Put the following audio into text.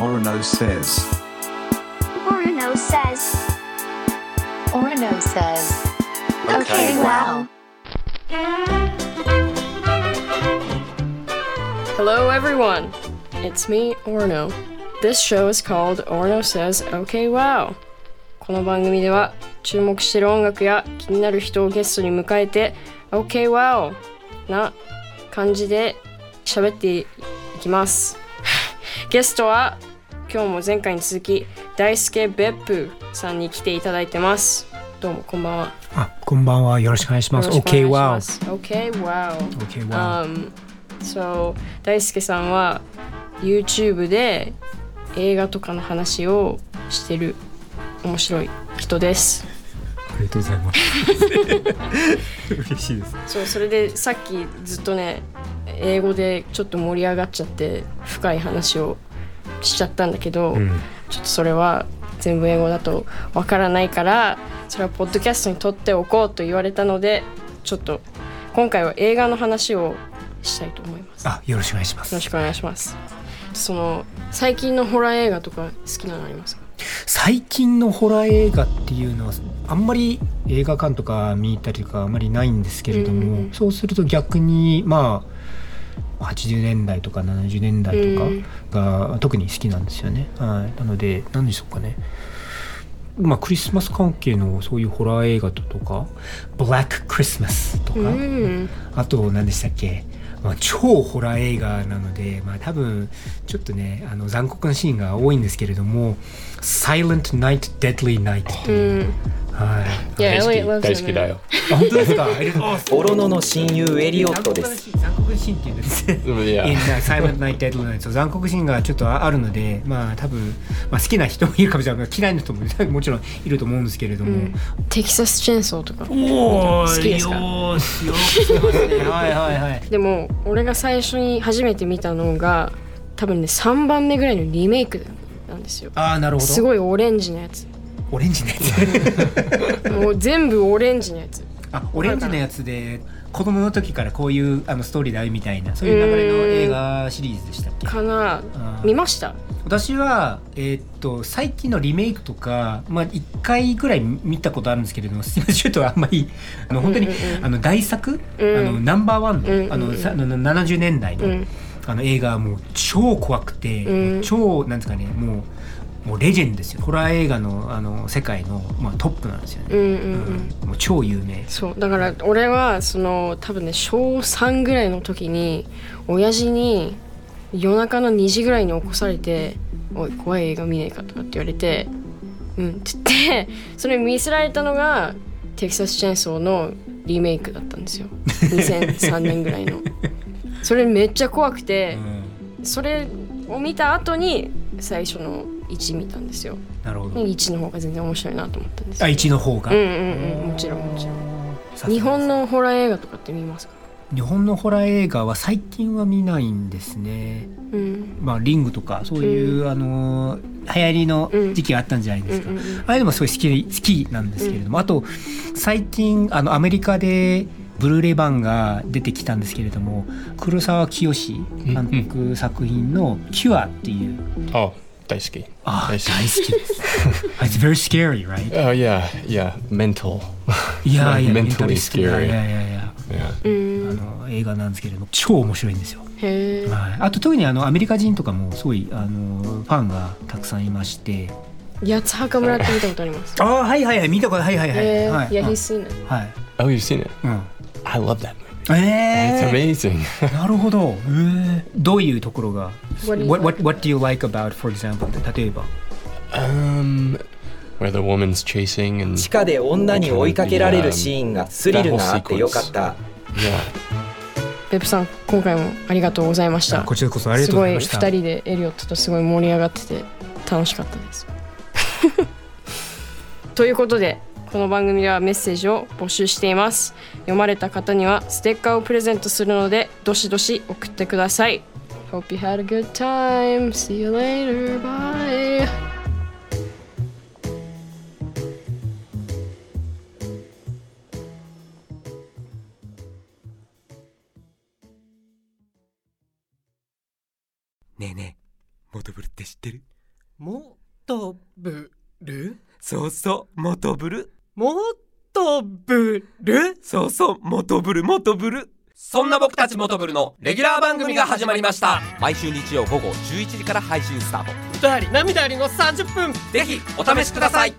Orono says. Orono says. Orono says. Okay, wow. Hello, everyone. It's me, Orno. This show is called Orno Says OK Wow. この番組では注目している音楽や気になる人をゲストに迎えて OK Wow な感じで喋っていきます。ゲストは今日も前回に続き大輔別府さんに来ていただいてます。どうもこんばんは。あ、こんばんは。よろしくお願いします。OK, し wow. OK Wow。OK, wow. Um, so 大輔さんは YouTube で映画とかの話をしてる面白い人です。ありがとうございます。嬉しいです。そうそれでさっきずっとね英語でちょっと盛り上がっちゃって深い話をしちゃったんだけど、うん。ちょっとそれは全部英語だとわからないからそれはポッドキャストに撮っておこうと言われたのでちょっと今回は映画の話をしたいと思います。あ、よろしくお願いします。よろしくお願いします。その最近のホラー映画とか好きなのありますか？最近のホラー映画っていうのはあんまり映画館とか見たりとかあんまりないんですけれども、うんうんうんそうすると逆にまあ80年代とか70年代とかが特に好きなんですよね。はい、なので何でしょうかね。まあ、クリスマス関係のそういうホラー映画とか「ブラック・クリスマス」とか、うん。あと何でしたっけ、まあ、超ホラー映画なので、まあ、多分ちょっとねあの残酷なシーンが多いんですけれども「Silent Night Deadly Night」とういう、ん。はい、いや、大好きだよ。あ本当ですか？オロノの親友エリオットです。残酷なシーンっていうんですね。うんいや In Silent Night Deadly Night そう残酷シーンがちょっとあるのでまあ多分、まあ、好きな人もいるかもしれない嫌いな人ももちろんいると思うんですけれども、テキサスチェーンソーとか。おー好きですかよーしよはいはいはいでも俺が最初に初めて見たのが多分ね3番目ぐらいのリメイクなんですよ。ああなるほどすごいオレンジのやつ。オレンジのやつ。もう全部オレンジのやつ。あオレンジのやつで子供の時からこういうあのストーリーであるみたいなそういう流れの映画シリーズでしたっけ？かな。見ました？私は、えーっと最近のリメイクとか、まあ、1回ぐらい見たことあるんですけれどもすみませんちょっとあんまりあの本当に、うんうん。うんあの大作、うん。あのナンバーワンの,、うんうんうん。あのさあの70年代の,、うん。あの映画はもう超怖くて、うん。超なんですかねもうもうレジェンドですよ。ホラー映画のあの世界の、まあ、トップなんですよね、うんうんうん。うん。もう超有名。そう。だから俺はその多分ね小3ぐらいの時に親父に夜中の2時ぐらいに起こされて「おい怖い映画見ねえか」とかって言われて「うん」って言ってそれ見せられたのがテキサス・チェーンソーのリメイクだったんですよ。2003年ぐらいの。それめっちゃ怖くてうん。それを見た後に最初の1見たんですよ。なるほど。1の方が全然面白いなと思ったんですあよ。1の方が、うんうんうん。もちろんもちろん。日本のホラー映画とかって見ますか？日本のホラー映画は最近は見ないんですね。うん。まあリングとかそういう、あのー流行りの時期があったんじゃないですか、うんうんうんあれでもすごい好き好きなんですけれども、あと最近あのアメリカでブルーレイ版が出てきたんですけれども黒沢清監督作品の「キュア」っていう。あ、大好き。あ大大好好きです。It's very scary right? Oh yeah, yeah, mental. いやいや Mentally メンタリストい scary. やいやいやいや Yeah. うんあの映画なんですけれども超面白いんですよ。へえはい、あと特にあのアメリカ人とかもすごいあのファンがたくさんいまして。八つ墓村って見たことあります？ああはいはいはい見たことはいはいはい、はい。いやうん he's seen it はい。Oh, you've seen it? うん。I love that movie. え It's え amazing. なるほど、えー、どういうところが？What what, what, do you like about for example 例えば？Um, where the woman's chasing and 地下で女に追いかけられるシーンがスリルがあってよかった。yeah. ペップさん今回もありがとうございました。こちらこそありがとうございました。すごい2人でエリオットとすごい盛り上がってて楽しかったです。ということでこの番組ではメッセージを募集しています。読まれた方にはステッカーをプレゼントするのでどしどし送ってください。Hope you had a good time. See you later. Bye. ねえねえモトブル？って知ってるもとぶるそうそうモトブルもとぶるそうそうモトブルモトブル。そんな僕たちモトブルのレギュラー番組が始まりました。毎週日曜午後11時から配信スタート。歌あり涙ありの30分。ぜひお試しください